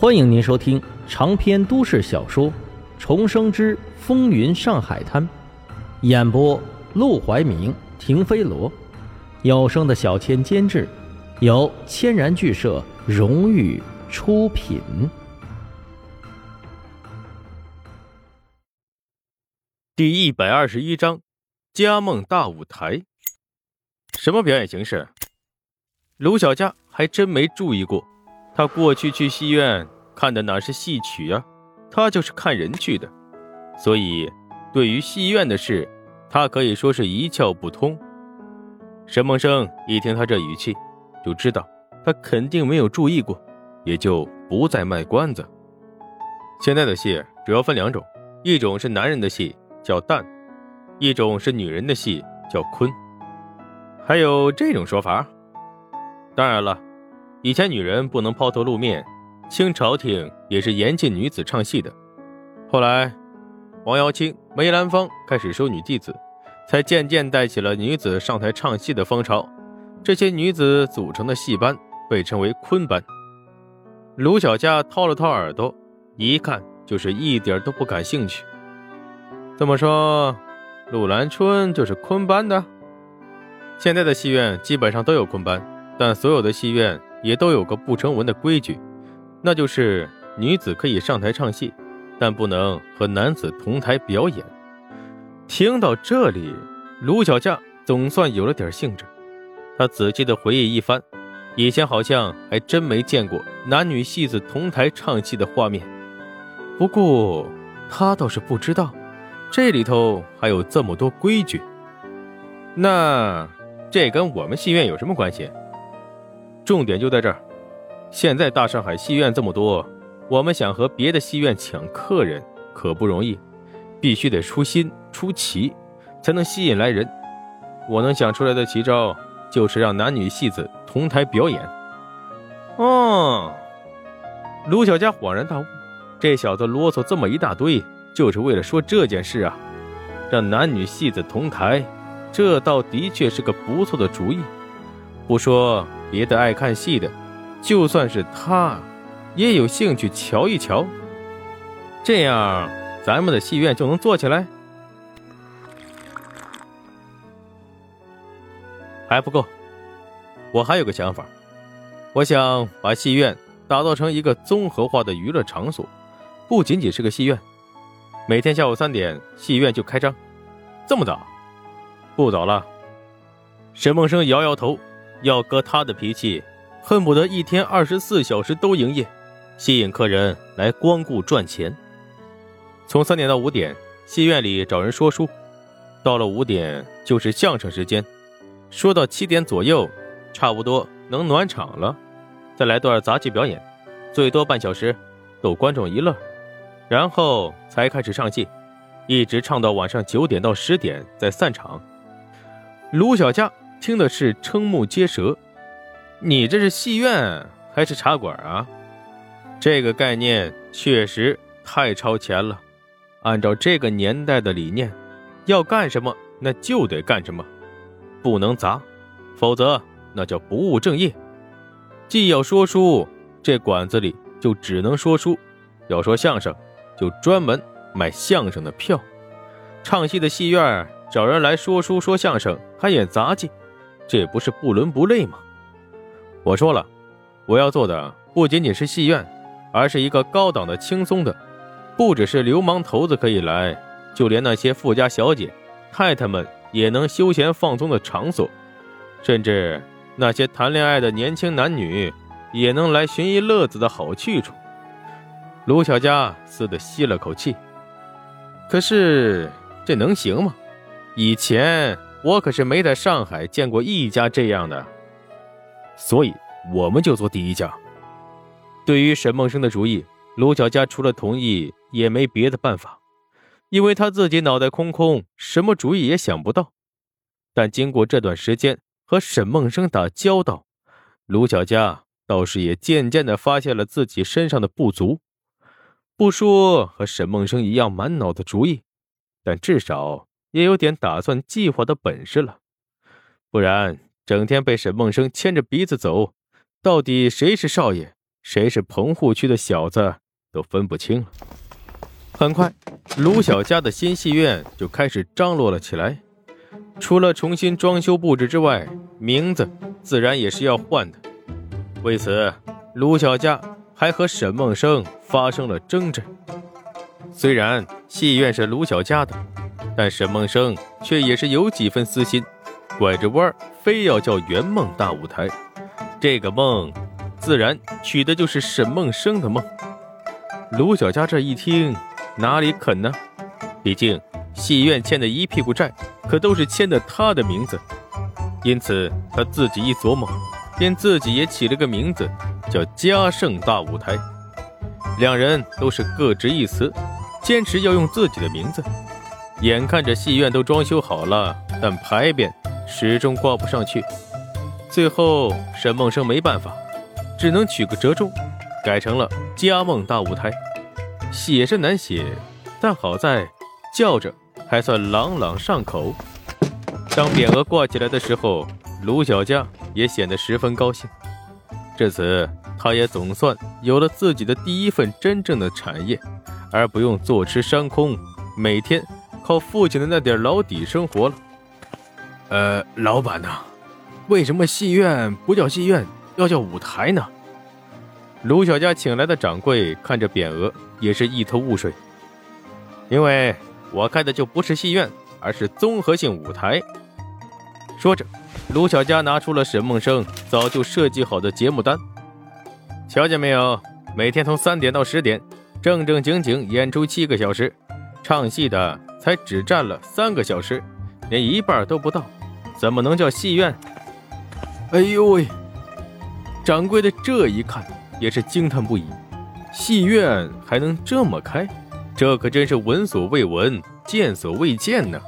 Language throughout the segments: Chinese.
欢迎您收听长篇都市小说《重生之风云上海滩》，演播：陆怀明、停飞罗，有声的小千监制，由千然剧社荣誉出品。第一百二十一章，佳梦大舞台。什么表演形式？卢小佳还真没注意过。他过去去戏院看的哪是戏曲呀，他就是看人去的，所以对于戏院的事，他可以说是一窍不通。沈梦生一听他这语气，就知道他肯定没有注意过，也就不再卖关子。现在的戏主要分两种，一种是男人的戏叫旦，一种是女人的戏叫坤。还有这种说法？当然了。以前女人不能抛头露面，清朝廷也是严禁女子唱戏的。后来，王瑶卿、梅兰芳开始收女弟子，才渐渐带起了女子上台唱戏的风潮。这些女子组成的戏班被称为昆班。卢小佳掏了掏耳朵，一看就是一点都不感兴趣。这么说，陆兰春就是昆班的？现在的戏院基本上都有昆班，但所有的戏院。也都有个不成文的规矩，那就是女子可以上台唱戏，但不能和男子同台表演。听到这里，卢小佳总算有了点兴致。他仔细的回忆一番，以前好像还真没见过男女戏子同台唱戏的画面。不过他倒是不知道，这里头还有这么多规矩。那这跟我们戏院有什么关系？重点就在这儿，现在大上海戏院这么多，我们想和别的戏院抢客人可不容易，必须得出新出奇，才能吸引来人。我能想出来的奇招，就是让男女戏子同台表演。哦，卢小佳恍然大悟，这小子啰嗦这么一大堆，就是为了说这件事啊，让男女戏子同台，这倒的确是个不错的主意。不说。别的爱看戏的，就算是他，也有兴趣瞧一瞧。这样，咱们的戏院就能做起来。还不够，我还有个想法。我想把戏院打造成一个综合化的娱乐场所，不仅仅是个戏院。每天下午三点，戏院就开张。这么早？不早了。沈梦生摇摇头。要搁他的脾气，恨不得一天二十四小时都营业，吸引客人来光顾赚钱。从三点到五点，戏院里找人说书，到了五点就是相声时间，说到七点左右，差不多能暖场了，再来段杂技表演，最多半小时，逗观众一乐，然后才开始唱戏，一直唱到晚上九点到十点再散场。卢小佳。听的是瞠目结舌，你这是戏院还是茶馆啊？这个概念确实太超前了。按照这个年代的理念，要干什么那就得干什么，不能砸，否则那叫不务正业。既要说书，这馆子里就只能说书；要说相声，就专门卖相声的票。唱戏的戏院找人来说书说相声，还演杂技。这不是不伦不类吗？我说了，我要做的不仅仅是戏院，而是一个高档的、轻松的，不只是流氓头子可以来，就连那些富家小姐、太太们也能休闲放松的场所，甚至那些谈恋爱的年轻男女也能来寻一乐子的好去处。卢小佳似的吸了口气，可是这能行吗？以前。我可是没在上海见过一家这样的，所以我们就做第一家。对于沈梦生的主意，卢小佳除了同意也没别的办法，因为他自己脑袋空空，什么主意也想不到。但经过这段时间和沈梦生打交道，卢小佳倒是也渐渐的发现了自己身上的不足。不说和沈梦生一样满脑的主意，但至少。也有点打算计划的本事了，不然整天被沈梦生牵着鼻子走，到底谁是少爷，谁是棚户区的小子都分不清了。很快，卢小家的新戏院就开始张罗了起来。除了重新装修布置之外，名字自然也是要换的。为此，卢小家还和沈梦生发生了争执。虽然戏院是卢小家的，但沈梦生却也是有几分私心，拐着弯儿非要叫圆梦大舞台。这个梦，自然取的就是沈梦生的梦。卢小佳这一听，哪里肯呢？毕竟戏院欠的一屁股债，可都是签的他的名字。因此，他自己一琢磨，便自己也起了个名字，叫嘉盛大舞台。两人都是各执一词，坚持要用自己的名字。眼看着戏院都装修好了，但牌匾始终挂不上去。最后，沈梦生没办法，只能取个折中，改成了“家梦大舞台”。写是难写，但好在叫着还算朗朗上口。当匾额挂起来的时候，卢小佳也显得十分高兴。至此，他也总算有了自己的第一份真正的产业，而不用坐吃山空，每天靠父亲的那点老底生活了。呃，老板呐。为什么戏院不叫戏院，要叫舞台呢？卢小佳请来的掌柜看着匾额，也是一头雾水。因为我开的就不是戏院，而是综合性舞台。说着，卢小佳拿出了沈梦生早就设计好的节目单。瞧见没有？每天从三点到十点，正正经经演出七个小时，唱戏的才只占了三个小时，连一半都不到，怎么能叫戏院？哎呦喂！掌柜的这一看也是惊叹不已，戏院还能这么开，这可真是闻所未闻、见所未见呢。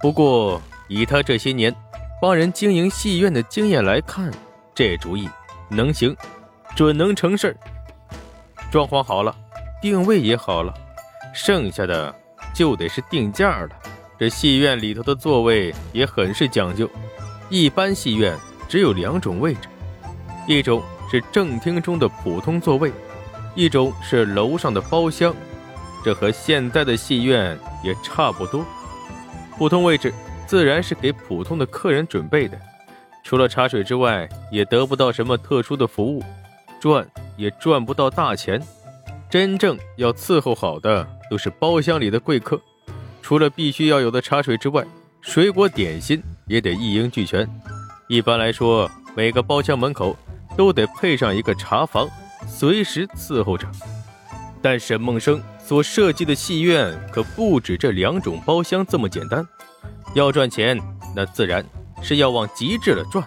不过以他这些年帮人经营戏院的经验来看，这主意能行，准能成事儿。装潢好了，定位也好了，剩下的就得是定价了。这戏院里头的座位也很是讲究，一般戏院。只有两种位置，一种是正厅中的普通座位，一种是楼上的包厢。这和现在的戏院也差不多。普通位置自然是给普通的客人准备的，除了茶水之外，也得不到什么特殊的服务，赚也赚不到大钱。真正要伺候好的都是包厢里的贵客，除了必须要有的茶水之外，水果点心也得一应俱全。一般来说，每个包厢门口都得配上一个茶房，随时伺候着。但沈梦生所设计的戏院可不止这两种包厢这么简单，要赚钱，那自然是要往极致了赚。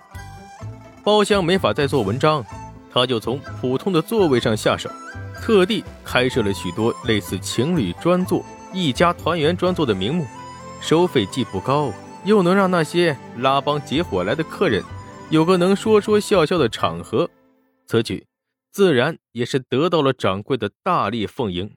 包厢没法再做文章，他就从普通的座位上下手，特地开设了许多类似情侣专座、一家团圆专座的名目，收费既不高。又能让那些拉帮结伙来的客人有个能说说笑笑的场合，此举自然也是得到了掌柜的大力奉迎。